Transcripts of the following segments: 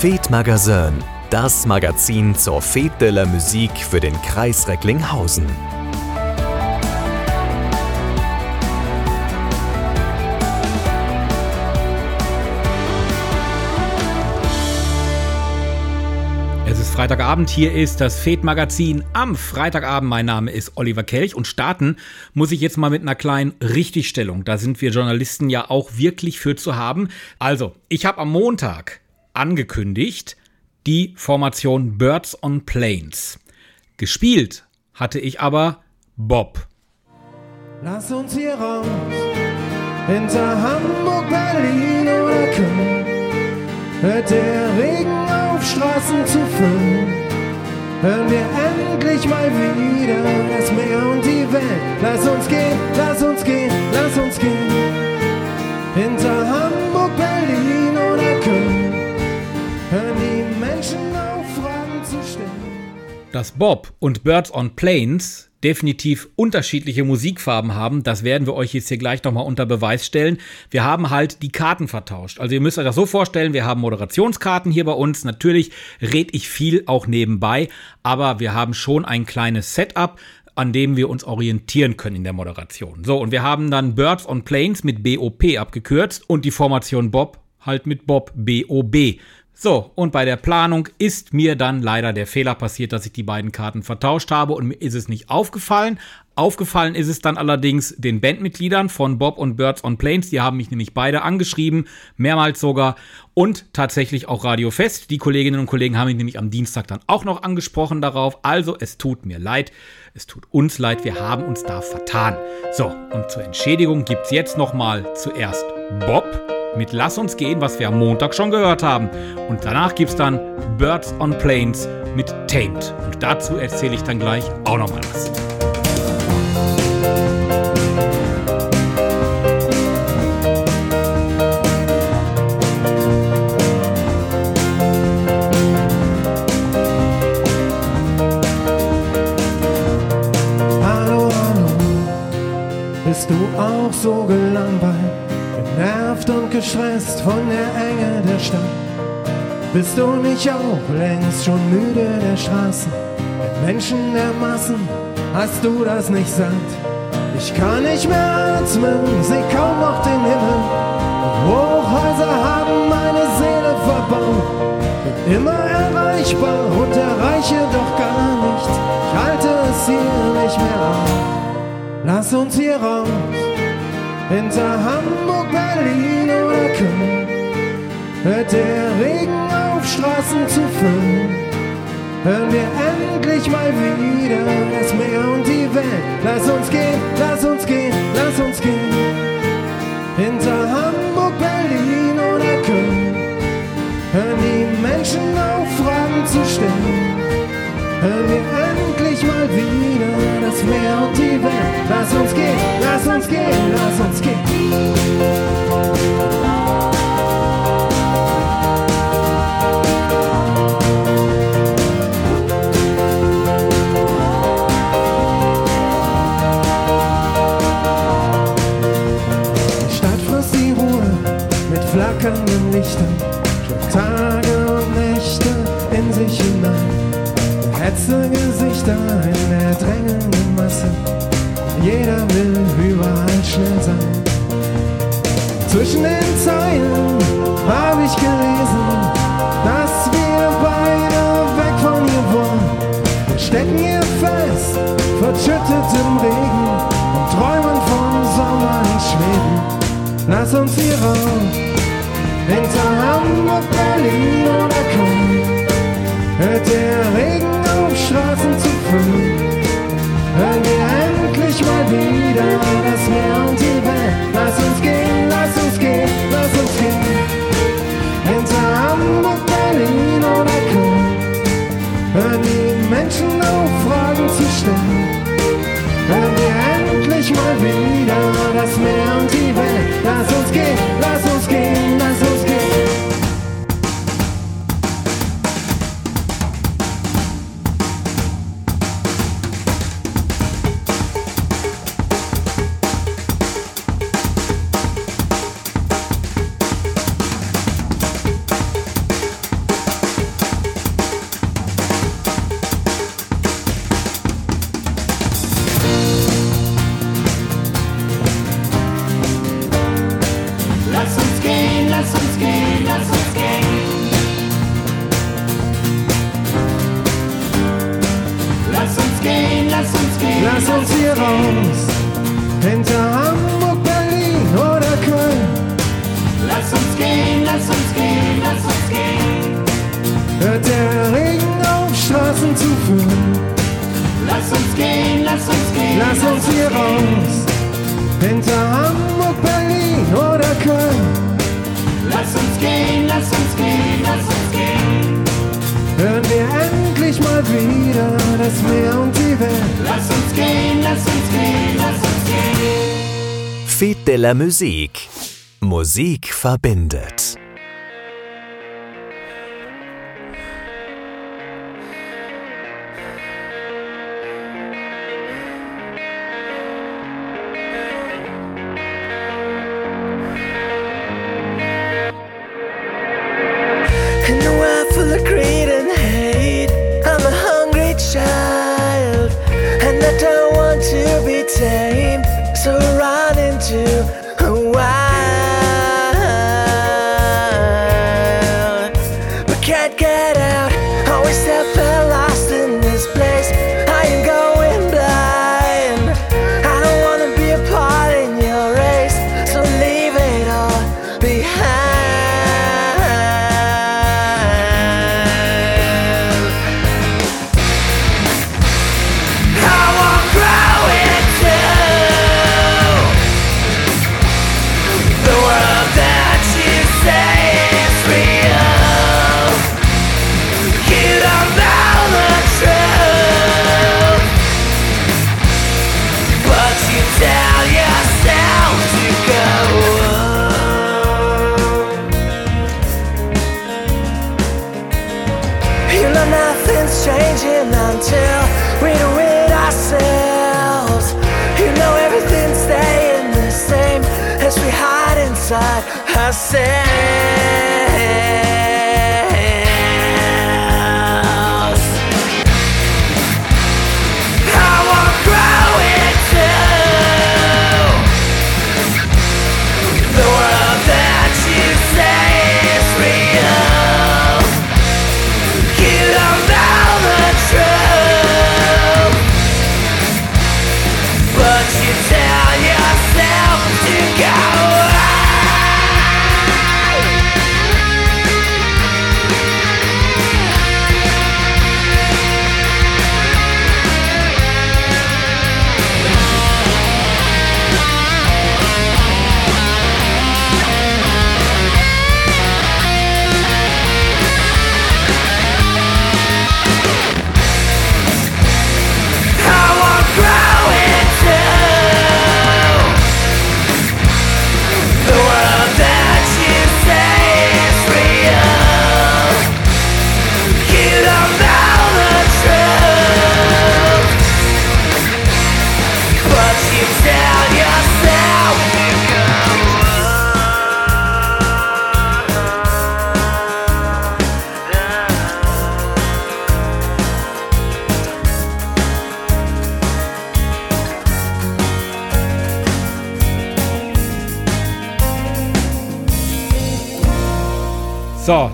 Fete Magazin, das Magazin zur Fete de la Musique für den Kreis Recklinghausen. Es ist Freitagabend, hier ist das Fed-Magazin am Freitagabend. Mein Name ist Oliver Kelch und starten muss ich jetzt mal mit einer kleinen Richtigstellung. Da sind wir Journalisten ja auch wirklich für zu haben. Also, ich habe am Montag angekündigt die Formation Birds on Planes. Gespielt hatte ich aber Bob. Lass uns hier raus, hinter Hamburg, Berlin oder Köln. Hört der Regen auf, Straßen zu füllen. Hören wir endlich mal wieder das Meer und die Welt. Lass uns gehen, lass uns gehen, lass uns gehen. Hinter Hamburg, Dass Bob und Birds on Planes definitiv unterschiedliche Musikfarben haben, das werden wir euch jetzt hier gleich nochmal unter Beweis stellen. Wir haben halt die Karten vertauscht. Also ihr müsst euch das so vorstellen, wir haben Moderationskarten hier bei uns. Natürlich red ich viel auch nebenbei, aber wir haben schon ein kleines Setup an dem wir uns orientieren können in der Moderation. So, und wir haben dann Birds on Planes mit BOP abgekürzt und die Formation Bob halt mit Bob BOB. So, und bei der Planung ist mir dann leider der Fehler passiert, dass ich die beiden Karten vertauscht habe und mir ist es nicht aufgefallen. Aufgefallen ist es dann allerdings den Bandmitgliedern von Bob und Birds on Planes. Die haben mich nämlich beide angeschrieben, mehrmals sogar. Und tatsächlich auch Radio Fest. Die Kolleginnen und Kollegen haben mich nämlich am Dienstag dann auch noch angesprochen darauf. Also, es tut mir leid. Es tut uns leid. Wir haben uns da vertan. So, und zur Entschädigung gibt es jetzt nochmal zuerst Bob mit Lass uns gehen, was wir am Montag schon gehört haben. Und danach gibt es dann Birds on Planes mit Tamed. Und dazu erzähle ich dann gleich auch nochmal was. Hallo, hallo, bist du auch so gestresst von der Enge der Stadt? Bist du nicht auch längst schon müde der Straßen, der Menschen der Massen? Hast du das nicht satt? Ich kann nicht mehr atmen, seh kaum noch den Himmel. Hochhäuser haben meine Seele verbaut. Bin immer erreichbar und erreiche doch gar nichts. Ich halte es hier nicht mehr aus. Lass uns hier raus, hinter Hamburg, Berlin Köln. Hört der Regen auf, Straßen zu füllen. Hören wir endlich mal wieder das Meer und die Welt. Lass uns gehen, lass uns gehen, lass uns gehen. Hinter Hamburg, Berlin oder Köln. Hören die Menschen auf, Fragen zu stellen. Hören wir endlich mal wieder das Meer und die Welt. Lass uns gehen, lass uns gehen, lass uns gehen. Lass uns hier raus, hinter Hamburg, Berlin Fete de la Musique. Musik verbindet.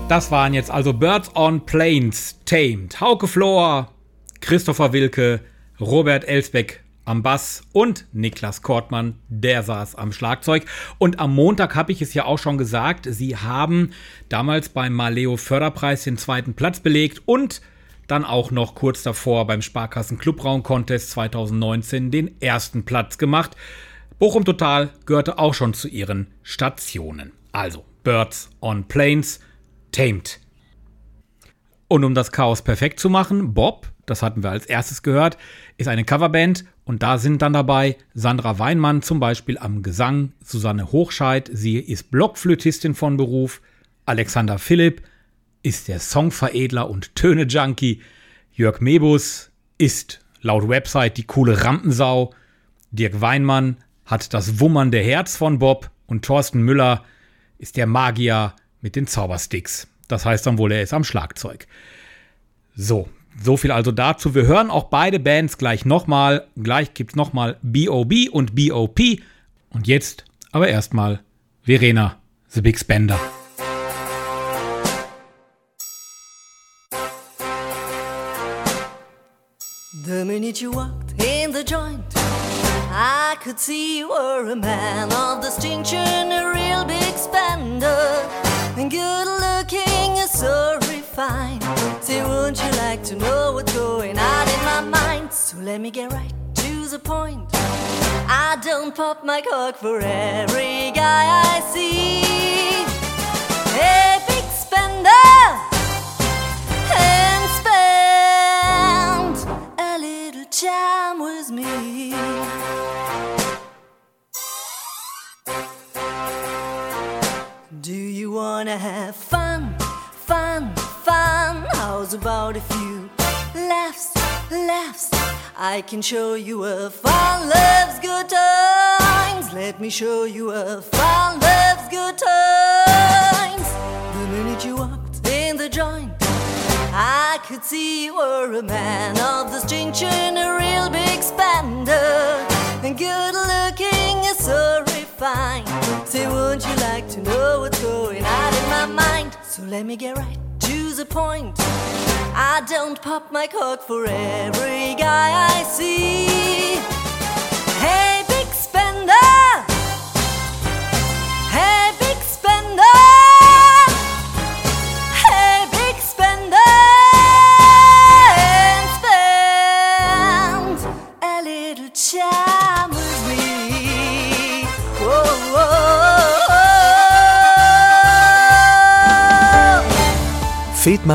Das waren jetzt also Birds on Plains, Tamed, Hauke Flohr, Christopher Wilke, Robert Elsbeck am Bass und Niklas Kortmann, der saß am Schlagzeug. Und am Montag habe ich es ja auch schon gesagt, sie haben damals beim Maleo Förderpreis den zweiten Platz belegt und dann auch noch kurz davor beim Sparkassen Clubraum Contest 2019 den ersten Platz gemacht. Bochum Total gehörte auch schon zu ihren Stationen. Also Birds on Plains, Tamed. Und um das Chaos perfekt zu machen, Bob, das hatten wir als erstes gehört, ist eine Coverband und da sind dann dabei Sandra Weinmann zum Beispiel am Gesang, Susanne Hochscheid, sie ist Blockflötistin von Beruf, Alexander Philipp ist der Songveredler und Töne-Junkie, Jörg Mebus ist laut Website die coole Rampensau, Dirk Weinmann hat das wummernde Herz von Bob und Thorsten Müller ist der Magier mit den Zaubersticks. Das heißt dann wohl, er ist am Schlagzeug. So, so viel also dazu. Wir hören auch beide Bands gleich nochmal. Gleich gibt's nochmal B.O.B. und B.O.P. Und jetzt aber erstmal Verena, The Big Spender. The minute you walked in the joint, I could see you were a man of distinction, a real big spender. and good looking and so refined. Say, wouldn't you like to know what's going on in my mind? So let me get right to the point. I don't pop my cork for every guy I see. Hey, big spender, and spend a little charm with me. Wanna have fun, fun, fun. How's about a few laughs, laughs? I can show you a fun loves good times. Let me show you a fun loves good times. The minute you walked in the joint, I could see you were a man of distinction, a real big spender, and good looking, and so refined. Say, won't you like to know what's going on in my mind? So let me get right to the point. I don't pop my cork for every guy I see.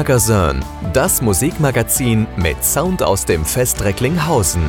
Magazin, das Musikmagazin mit Sound aus dem Fest Recklinghausen.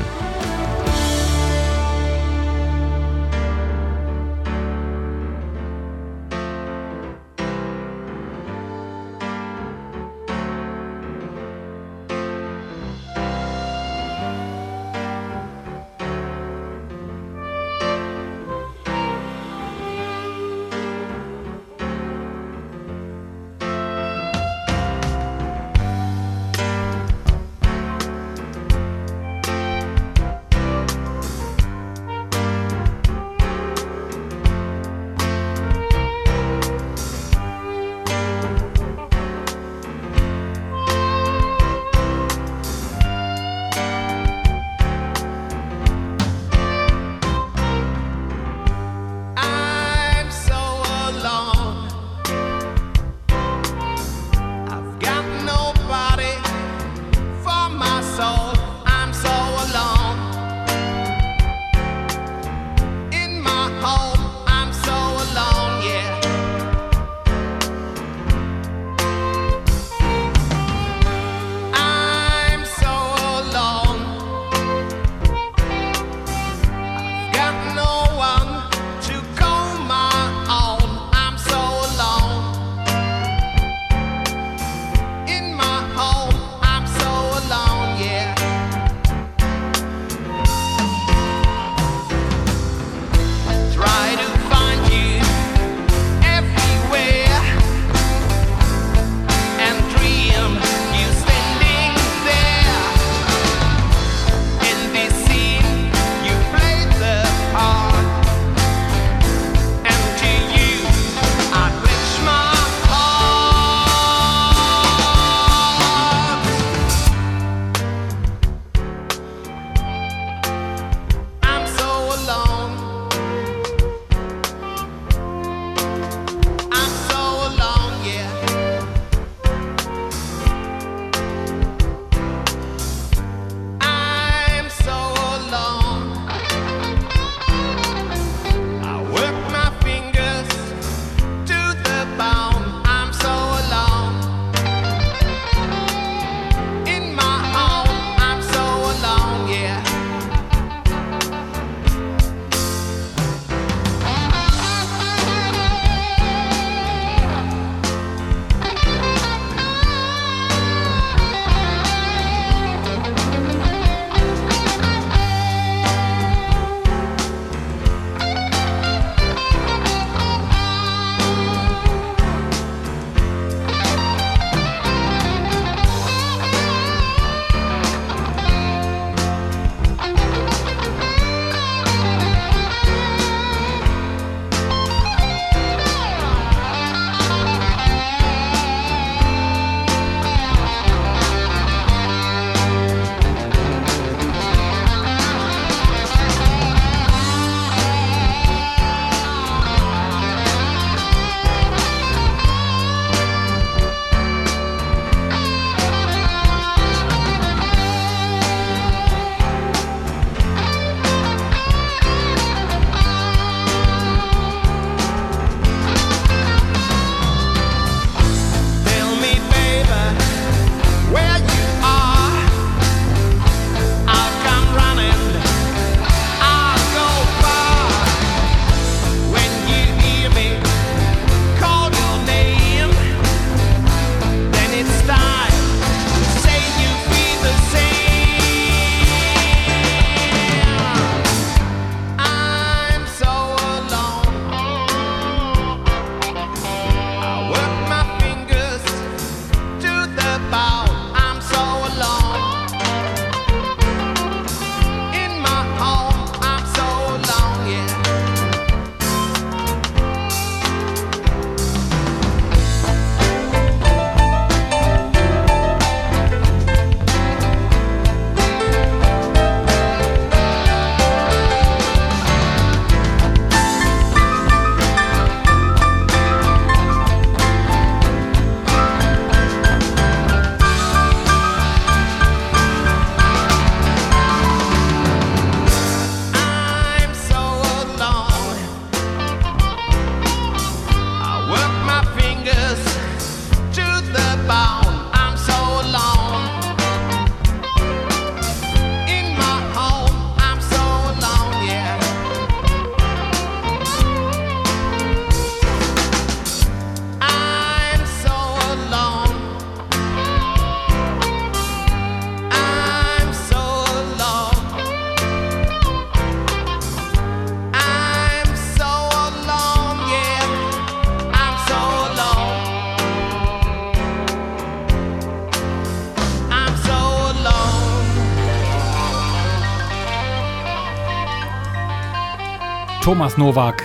Thomas Nowak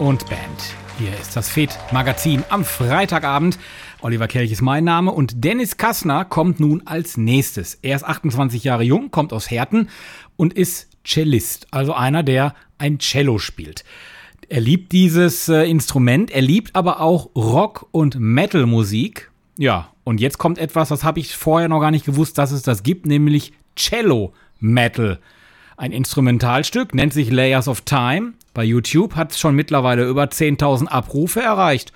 und Band. Hier ist das FED Magazin am Freitagabend. Oliver Kelch ist mein Name und Dennis Kassner kommt nun als nächstes. Er ist 28 Jahre jung, kommt aus Herten und ist Cellist, also einer, der ein Cello spielt. Er liebt dieses äh, Instrument, er liebt aber auch Rock- und Metal-Musik. Ja, und jetzt kommt etwas, das habe ich vorher noch gar nicht gewusst, dass es das gibt, nämlich Cello Metal. Ein Instrumentalstück nennt sich Layers of Time. Bei YouTube hat es schon mittlerweile über 10.000 Abrufe erreicht.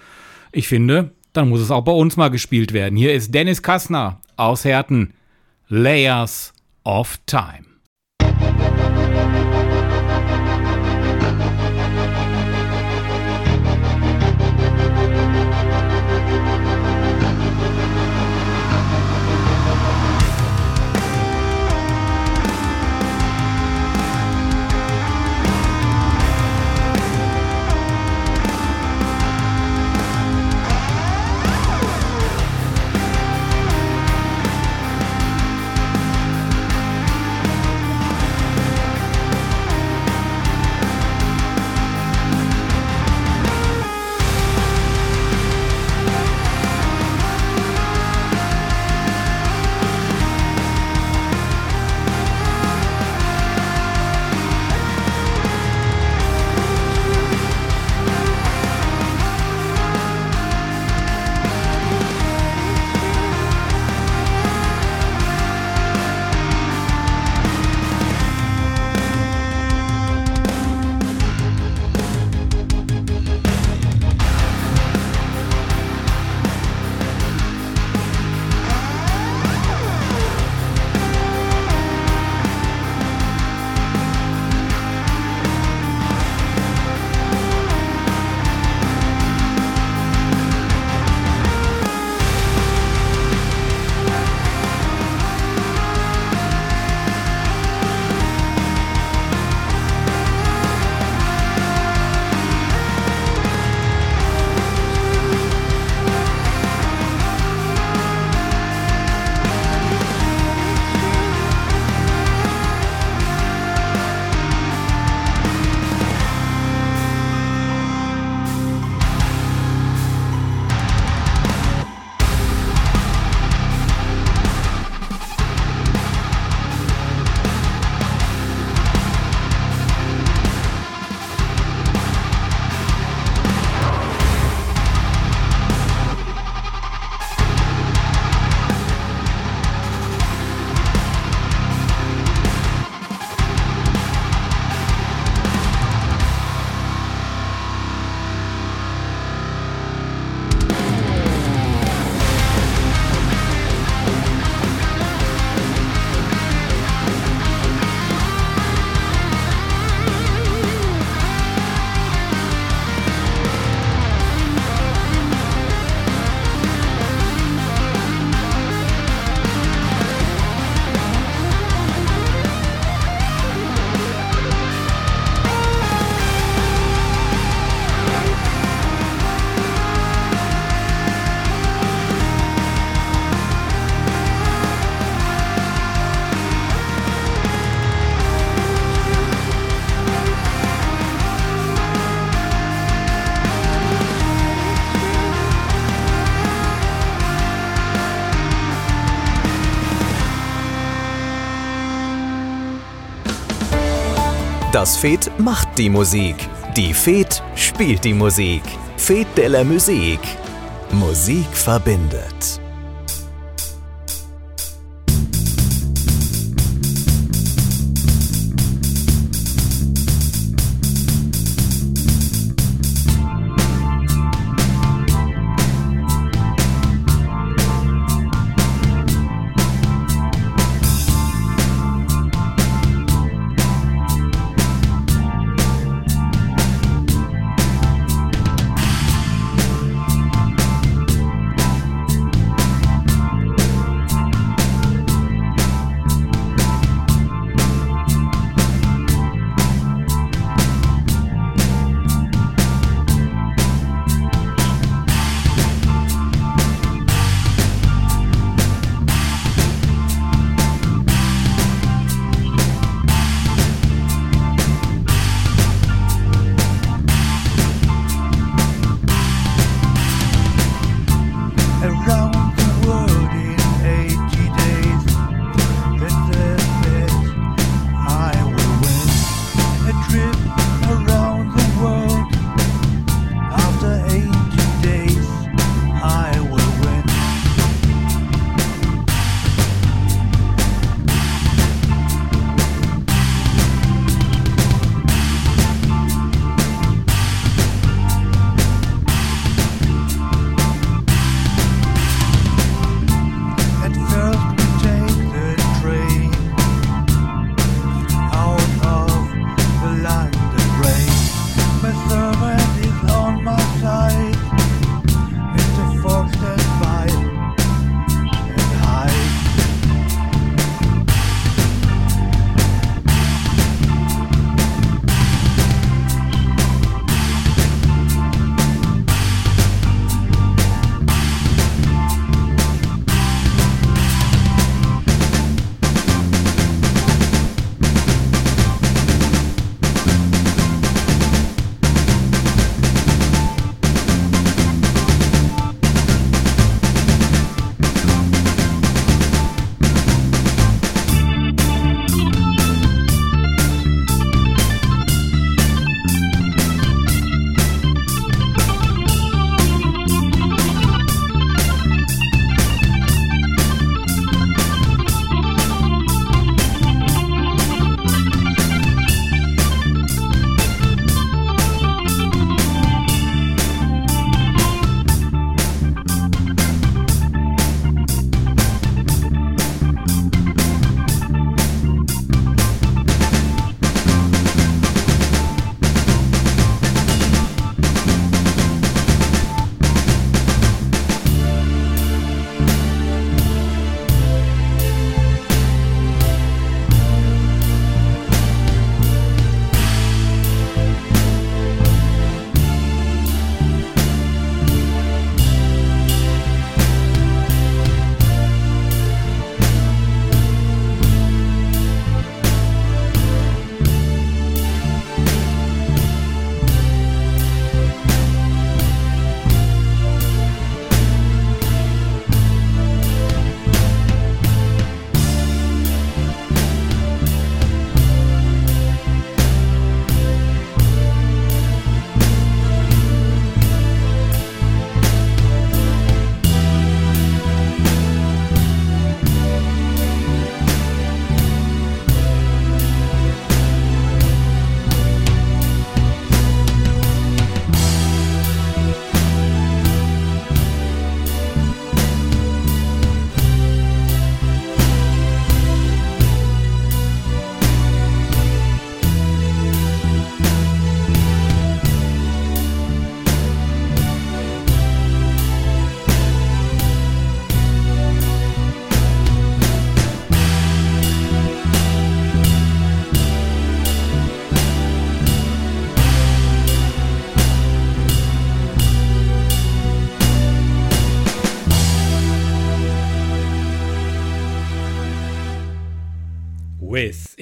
Ich finde, dann muss es auch bei uns mal gespielt werden. Hier ist Dennis Kassner aus Herten. Layers of Time. Das FED macht die Musik. Die FED spielt die Musik. FED de la Musik. Musik verbindet.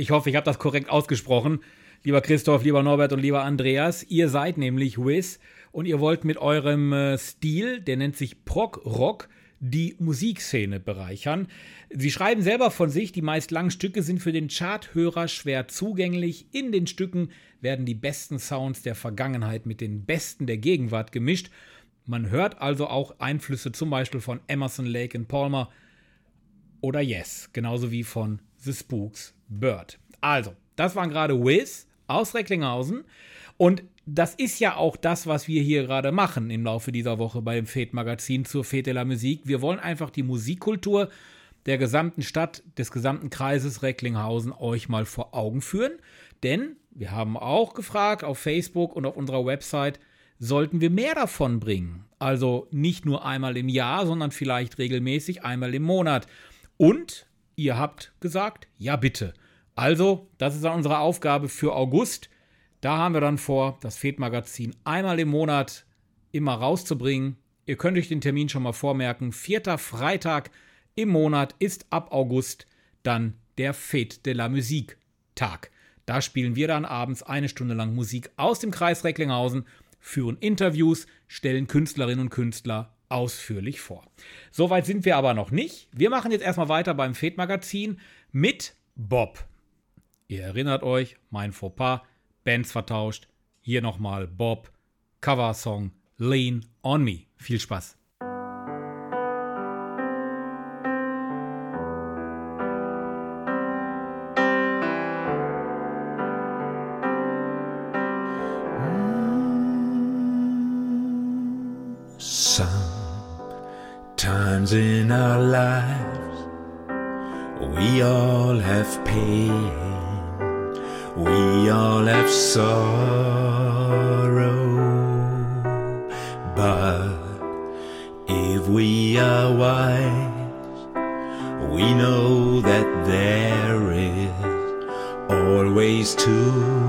Ich hoffe, ich habe das korrekt ausgesprochen. Lieber Christoph, lieber Norbert und lieber Andreas, ihr seid nämlich Wiz und ihr wollt mit eurem äh, Stil, der nennt sich Prog Rock, die Musikszene bereichern. Sie schreiben selber von sich, die meist langen Stücke sind für den Charthörer schwer zugänglich. In den Stücken werden die besten Sounds der Vergangenheit mit den besten der Gegenwart gemischt. Man hört also auch Einflüsse zum Beispiel von Emerson, Lake and Palmer oder Yes, genauso wie von The Spooks Bird. Also, das waren gerade Wiz aus Recklinghausen. Und das ist ja auch das, was wir hier gerade machen im Laufe dieser Woche beim Fete Magazin zur Fete la Musik. Wir wollen einfach die Musikkultur der gesamten Stadt, des gesamten Kreises Recklinghausen euch mal vor Augen führen. Denn wir haben auch gefragt auf Facebook und auf unserer Website, sollten wir mehr davon bringen? Also nicht nur einmal im Jahr, sondern vielleicht regelmäßig einmal im Monat. Und ihr habt gesagt, ja bitte. Also, das ist unsere Aufgabe für August. Da haben wir dann vor, das Fed-Magazin einmal im Monat immer rauszubringen. Ihr könnt euch den Termin schon mal vormerken. Vierter Freitag im Monat ist ab August dann der Fete de la Musique Tag. Da spielen wir dann abends eine Stunde lang Musik aus dem Kreis Recklinghausen, führen Interviews, stellen Künstlerinnen und Künstler ausführlich vor. Soweit sind wir aber noch nicht. Wir machen jetzt erstmal weiter beim Fed-Magazin mit Bob. Ihr erinnert euch, mein Fauxpas, Bands vertauscht. Hier nochmal Bob, Coversong Lean on Me. Viel Spaß. In our lives, we all have pain, we all have sorrow. But if we are wise, we know that there is always tomorrow.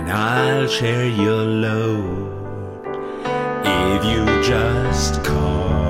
and I'll share your load if you just call.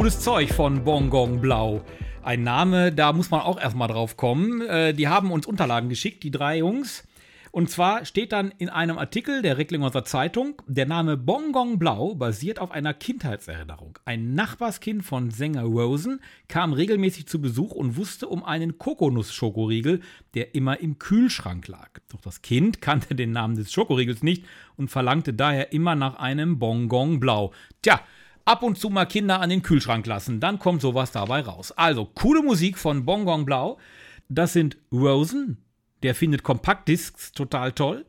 cooles Zeug von Bongong Blau. Ein Name, da muss man auch erstmal drauf kommen. Äh, die haben uns Unterlagen geschickt, die drei Jungs. Und zwar steht dann in einem Artikel der Recklinghäuser Zeitung, der Name Bongong Blau basiert auf einer Kindheitserinnerung. Ein Nachbarskind von Sänger Rosen kam regelmäßig zu Besuch und wusste um einen Kokonuss-Schokoriegel, der immer im Kühlschrank lag. Doch das Kind kannte den Namen des Schokoriegels nicht und verlangte daher immer nach einem Bongong Blau. Tja, ab und zu mal Kinder an den Kühlschrank lassen, dann kommt sowas dabei raus. Also, coole Musik von Bongong Blau. Das sind Rosen, der findet Kompaktdiscs total toll.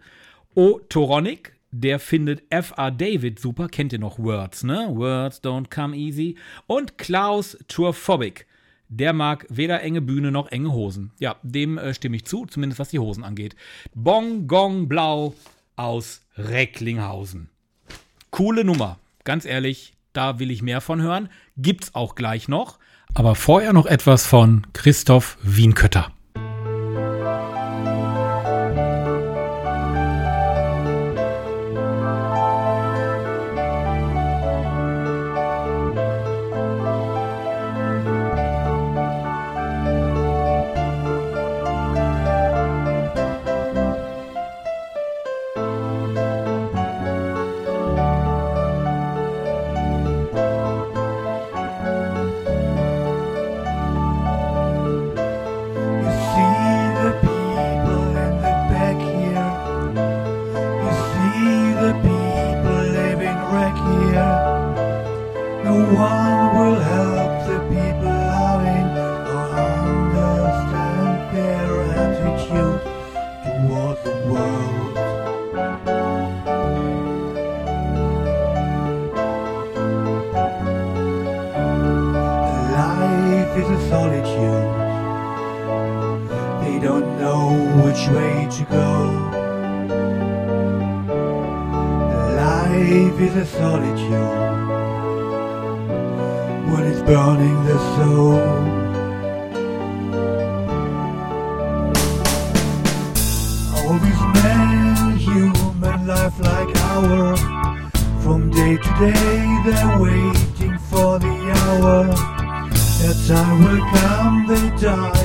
O Toronic, der findet F.R. David super. Kennt ihr noch Words, ne? Words don't come easy. Und Klaus Tourphobic. Der mag weder enge Bühne noch enge Hosen. Ja, dem äh, stimme ich zu, zumindest was die Hosen angeht. Bong Gong Blau aus Recklinghausen. Coole Nummer. Ganz ehrlich, da will ich mehr von hören. Gibt's auch gleich noch. Aber vorher noch etwas von Christoph Wienkötter. Is a solitude when it's burning the soul. All these men, human life like our. From day to day, they're waiting for the hour. Their time will come, they die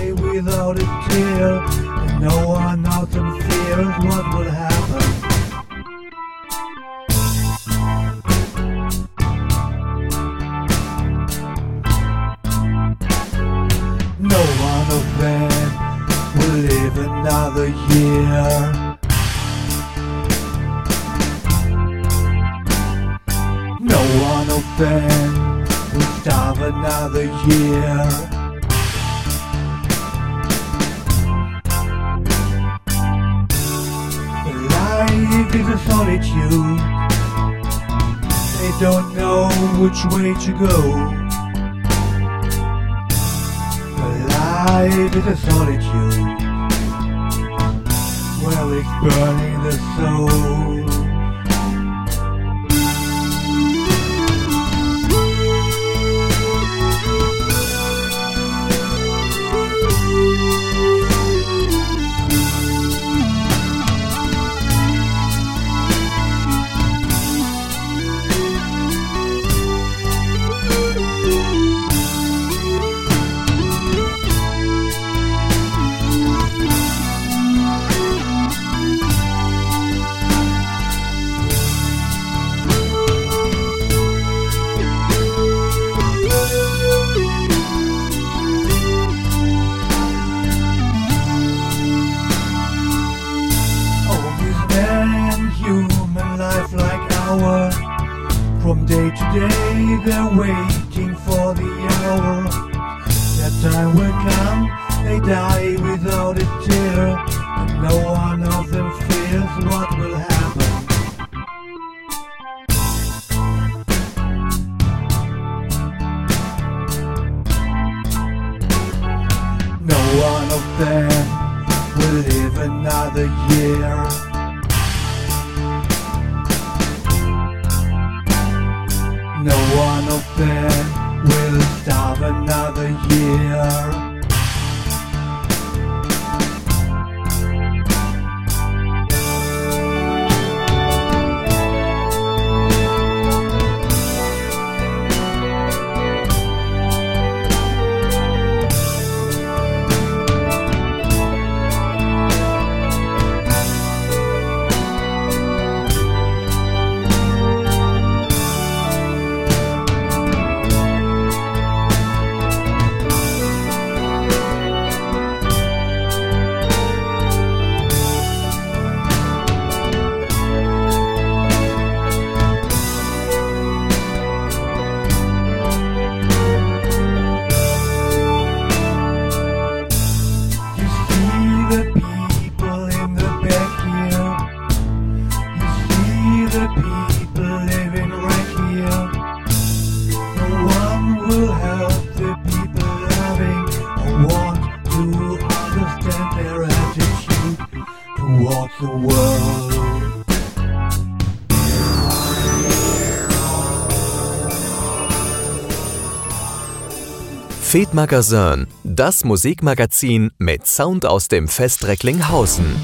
Fed Magazin, das Musikmagazin mit Sound aus dem Fest Recklinghausen.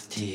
with tea.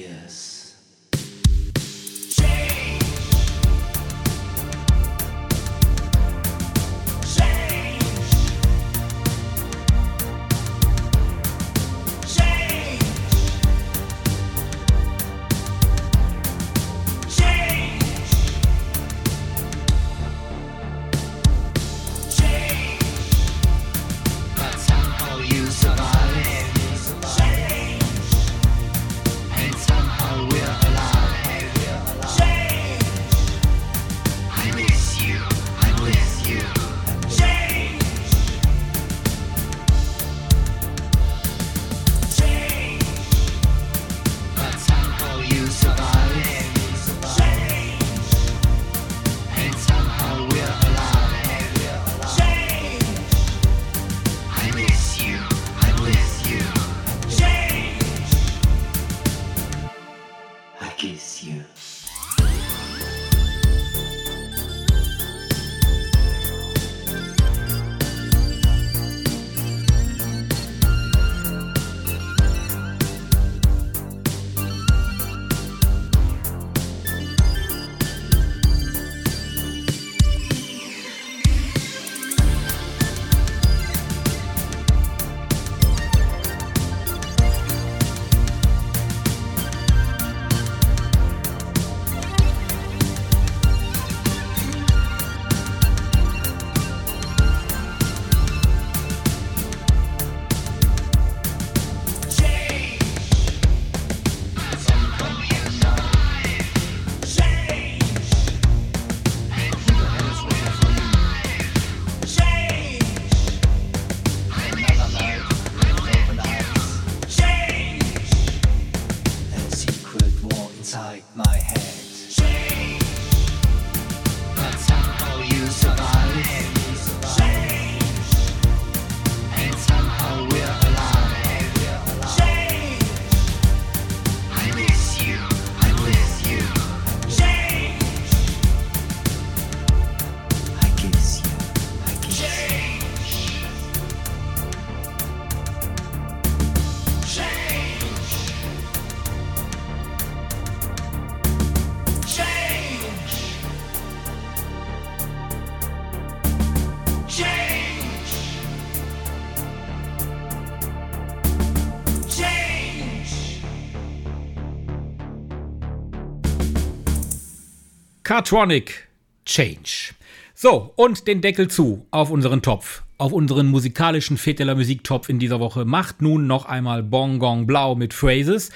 Cartronic Change. So, und den Deckel zu auf unseren Topf, auf unseren musikalischen Feteler Musiktopf in dieser Woche. Macht nun noch einmal Bong Gong Blau mit Phrases.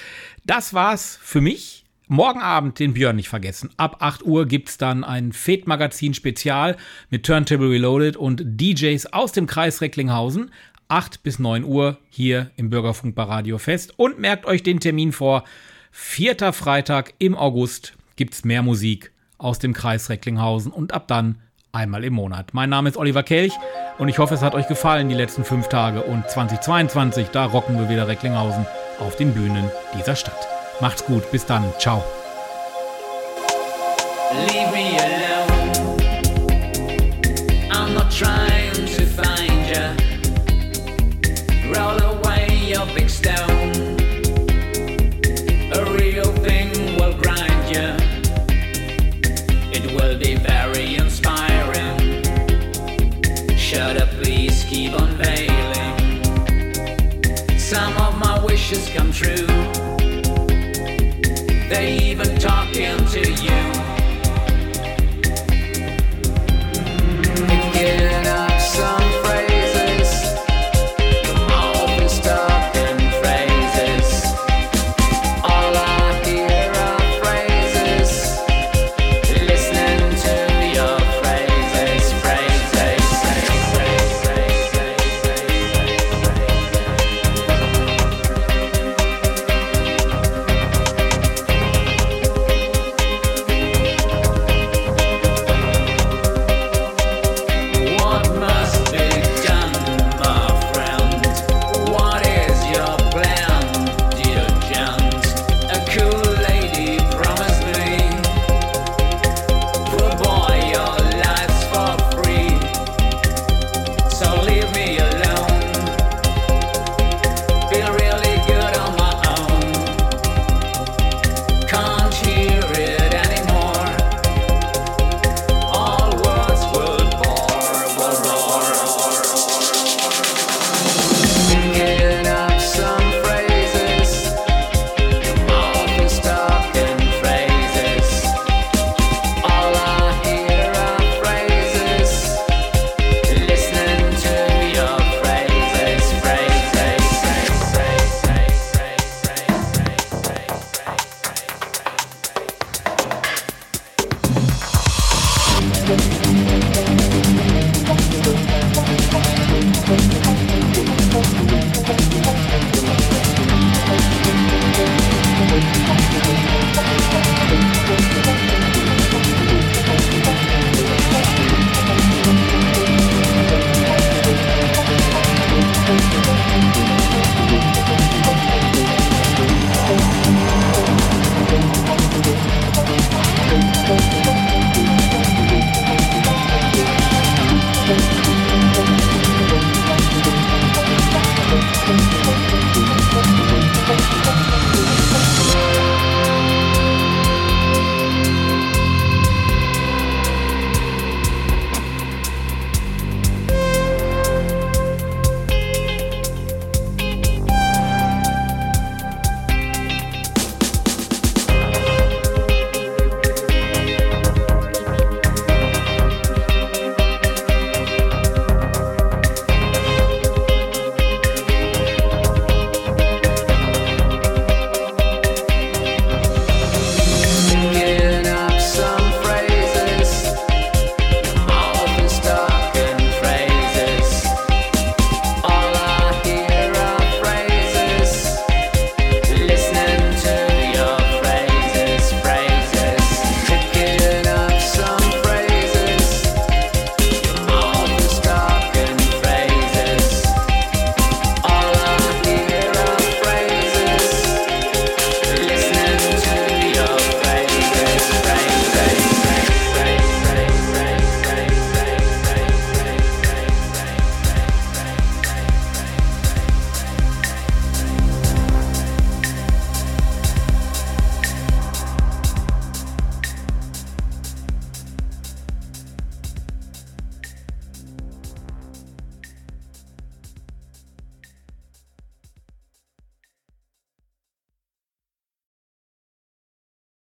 Das war's für mich. Morgen Abend den Björn nicht vergessen. Ab 8 Uhr gibt's dann ein Fed Magazin Spezial mit Turntable Reloaded und DJs aus dem Kreis Recklinghausen. 8 bis 9 Uhr hier im Bürgerfunk Radio Fest. Und merkt euch den Termin vor. Vierter Freitag im August gibt's mehr Musik aus dem Kreis Recklinghausen und ab dann einmal im Monat. Mein Name ist Oliver Kelch und ich hoffe, es hat euch gefallen die letzten fünf Tage und 2022, da rocken wir wieder Recklinghausen auf den Bühnen dieser Stadt. Macht's gut, bis dann, ciao. come true. They even talk in